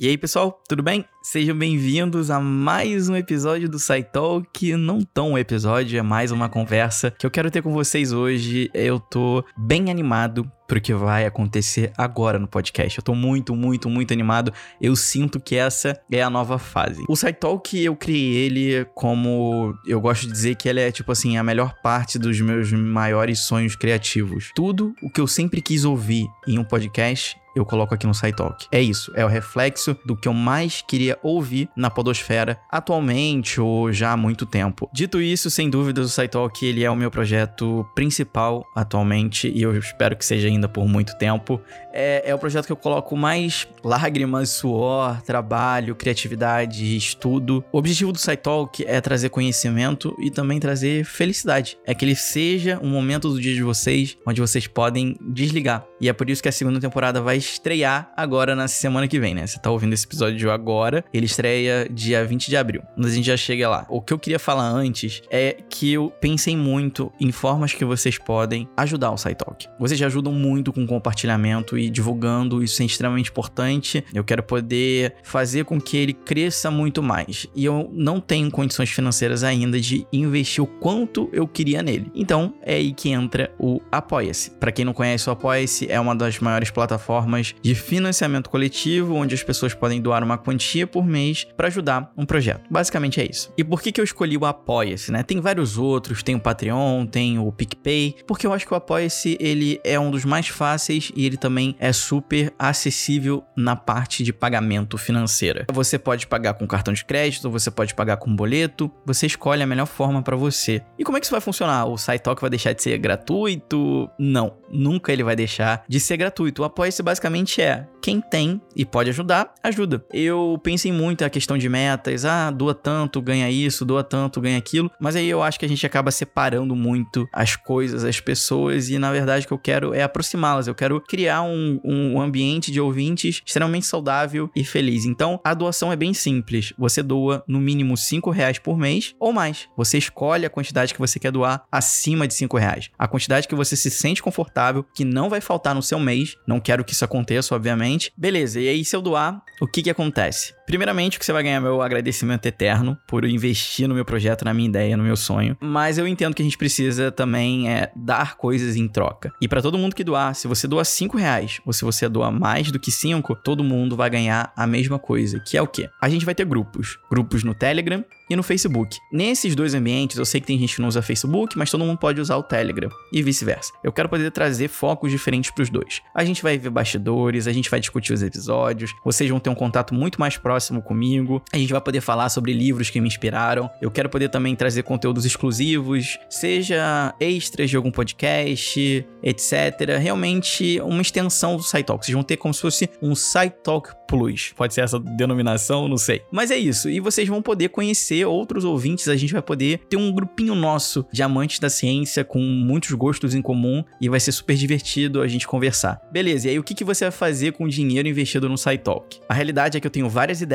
E aí, pessoal, tudo bem? Sejam bem-vindos a mais um episódio do SciTalk. Não tão um episódio, é mais uma conversa que eu quero ter com vocês hoje. Eu tô bem animado pro que vai acontecer agora no podcast. Eu tô muito, muito, muito animado. Eu sinto que essa é a nova fase. O SciTalk, eu criei ele como... Eu gosto de dizer que ele é, tipo assim, a melhor parte dos meus maiores sonhos criativos. Tudo o que eu sempre quis ouvir em um podcast eu coloco aqui no SciTalk. É isso, é o reflexo do que eu mais queria ouvir na podosfera atualmente ou já há muito tempo. Dito isso, sem dúvidas, o SciTalk ele é o meu projeto principal atualmente e eu espero que seja ainda por muito tempo. É, é o projeto que eu coloco mais lágrimas, suor, trabalho, criatividade, estudo. O objetivo do SciTalk é trazer conhecimento e também trazer felicidade. É que ele seja um momento do dia de vocês onde vocês podem desligar. E é por isso que a segunda temporada vai estrear agora na semana que vem, né? Você tá ouvindo esse episódio agora, ele estreia dia 20 de abril. Mas a gente já chega lá. O que eu queria falar antes é que eu pensei muito em formas que vocês podem ajudar o SciTalk. Vocês já ajudam muito com compartilhamento e divulgando, isso é extremamente importante. Eu quero poder fazer com que ele cresça muito mais. E eu não tenho condições financeiras ainda de investir o quanto eu queria nele. Então, é aí que entra o Apoia-se. Para quem não conhece o Apoia-se, é uma das maiores plataformas formas de financiamento coletivo, onde as pessoas podem doar uma quantia por mês para ajudar um projeto. Basicamente é isso. E por que, que eu escolhi o Apoia-se, né? Tem vários outros, tem o Patreon, tem o PicPay, porque eu acho que o Apoia-se ele é um dos mais fáceis e ele também é super acessível na parte de pagamento financeira. Você pode pagar com cartão de crédito, você pode pagar com boleto, você escolhe a melhor forma para você. E como é que isso vai funcionar? O SciTalk vai deixar de ser gratuito? Não, nunca ele vai deixar de ser gratuito. O Apoia-se basicamente é quem tem e pode ajudar, ajuda. Eu pensei muito a questão de metas, ah, doa tanto, ganha isso, doa tanto, ganha aquilo, mas aí eu acho que a gente acaba separando muito as coisas, as pessoas, e na verdade o que eu quero é aproximá-las, eu quero criar um, um ambiente de ouvintes extremamente saudável e feliz. Então, a doação é bem simples, você doa no mínimo 5 reais por mês ou mais. Você escolhe a quantidade que você quer doar acima de 5 reais. A quantidade que você se sente confortável, que não vai faltar no seu mês, não quero que isso aconteça, obviamente. Beleza, e aí se eu doar, o que que acontece? Primeiramente, que você vai ganhar meu agradecimento eterno por investir no meu projeto, na minha ideia, no meu sonho. Mas eu entendo que a gente precisa também é, dar coisas em troca. E para todo mundo que doar, se você doar 5 reais ou se você doar mais do que 5, todo mundo vai ganhar a mesma coisa, que é o quê? A gente vai ter grupos. Grupos no Telegram e no Facebook. Nesses dois ambientes, eu sei que tem gente que não usa Facebook, mas todo mundo pode usar o Telegram e vice-versa. Eu quero poder trazer focos diferentes para os dois. A gente vai ver bastidores, a gente vai discutir os episódios, vocês vão ter um contato muito mais próximo comigo, a gente vai poder falar sobre livros que me inspiraram. Eu quero poder também trazer conteúdos exclusivos, seja extras de algum podcast, etc. Realmente uma extensão do SciTalk. Vocês vão ter como se fosse um SciTalk Plus. Pode ser essa denominação, não sei. Mas é isso. E vocês vão poder conhecer outros ouvintes. A gente vai poder ter um grupinho nosso de amantes da ciência com muitos gostos em comum e vai ser super divertido a gente conversar. Beleza, e aí o que, que você vai fazer com o dinheiro investido no SciTalk? A realidade é que eu tenho várias ideias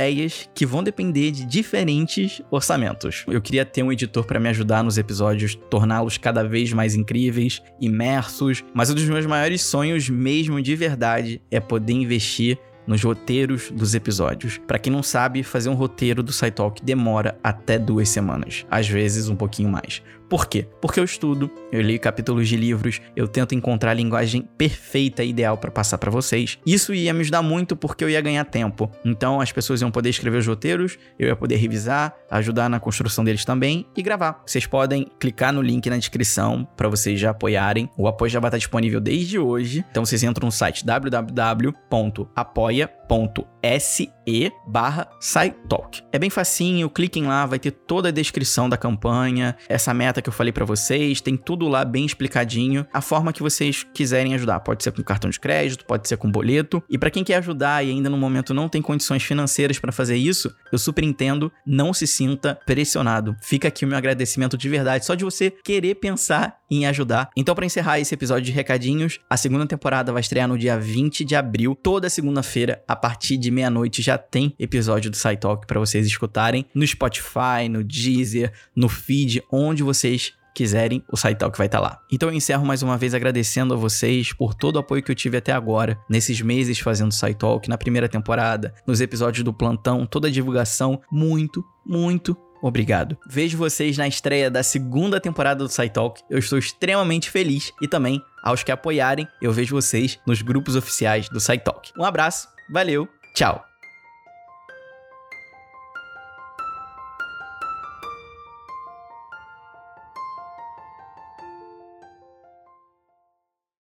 que vão depender de diferentes orçamentos. Eu queria ter um editor para me ajudar nos episódios, torná-los cada vez mais incríveis, imersos, mas um dos meus maiores sonhos mesmo de verdade é poder investir nos roteiros dos episódios. Para quem não sabe, fazer um roteiro do SciTalk demora até duas semanas, às vezes um pouquinho mais. Por quê? Porque eu estudo, eu leio capítulos de livros, eu tento encontrar a linguagem perfeita e ideal para passar para vocês. Isso ia me ajudar muito porque eu ia ganhar tempo. Então as pessoas iam poder escrever os roteiros, eu ia poder revisar, ajudar na construção deles também e gravar. Vocês podem clicar no link na descrição para vocês já apoiarem. O apoio já vai estar disponível desde hoje. Então vocês entram no site www.apoia.se barra SciTalk. É bem facinho, cliquem lá, vai ter toda a descrição da campanha, essa meta que eu falei para vocês, tem tudo lá bem explicadinho, a forma que vocês quiserem ajudar. Pode ser com cartão de crédito, pode ser com boleto. E para quem quer ajudar e ainda no momento não tem condições financeiras para fazer isso, eu super entendo, não se sinta pressionado. Fica aqui o meu agradecimento de verdade, só de você querer pensar em ajudar. Então, para encerrar esse episódio de recadinhos, a segunda temporada vai estrear no dia 20 de abril, toda segunda-feira, a partir de meia-noite, já tem episódio do SciTalk para vocês escutarem no Spotify, no Deezer, no feed, onde vocês quiserem, o SciTalk vai estar tá lá. Então eu encerro mais uma vez agradecendo a vocês por todo o apoio que eu tive até agora, nesses meses fazendo SciTalk, na primeira temporada, nos episódios do plantão, toda a divulgação. Muito, muito obrigado. Vejo vocês na estreia da segunda temporada do SciTalk. Eu estou extremamente feliz e também aos que apoiarem, eu vejo vocês nos grupos oficiais do SciTalk. Um abraço, valeu, tchau.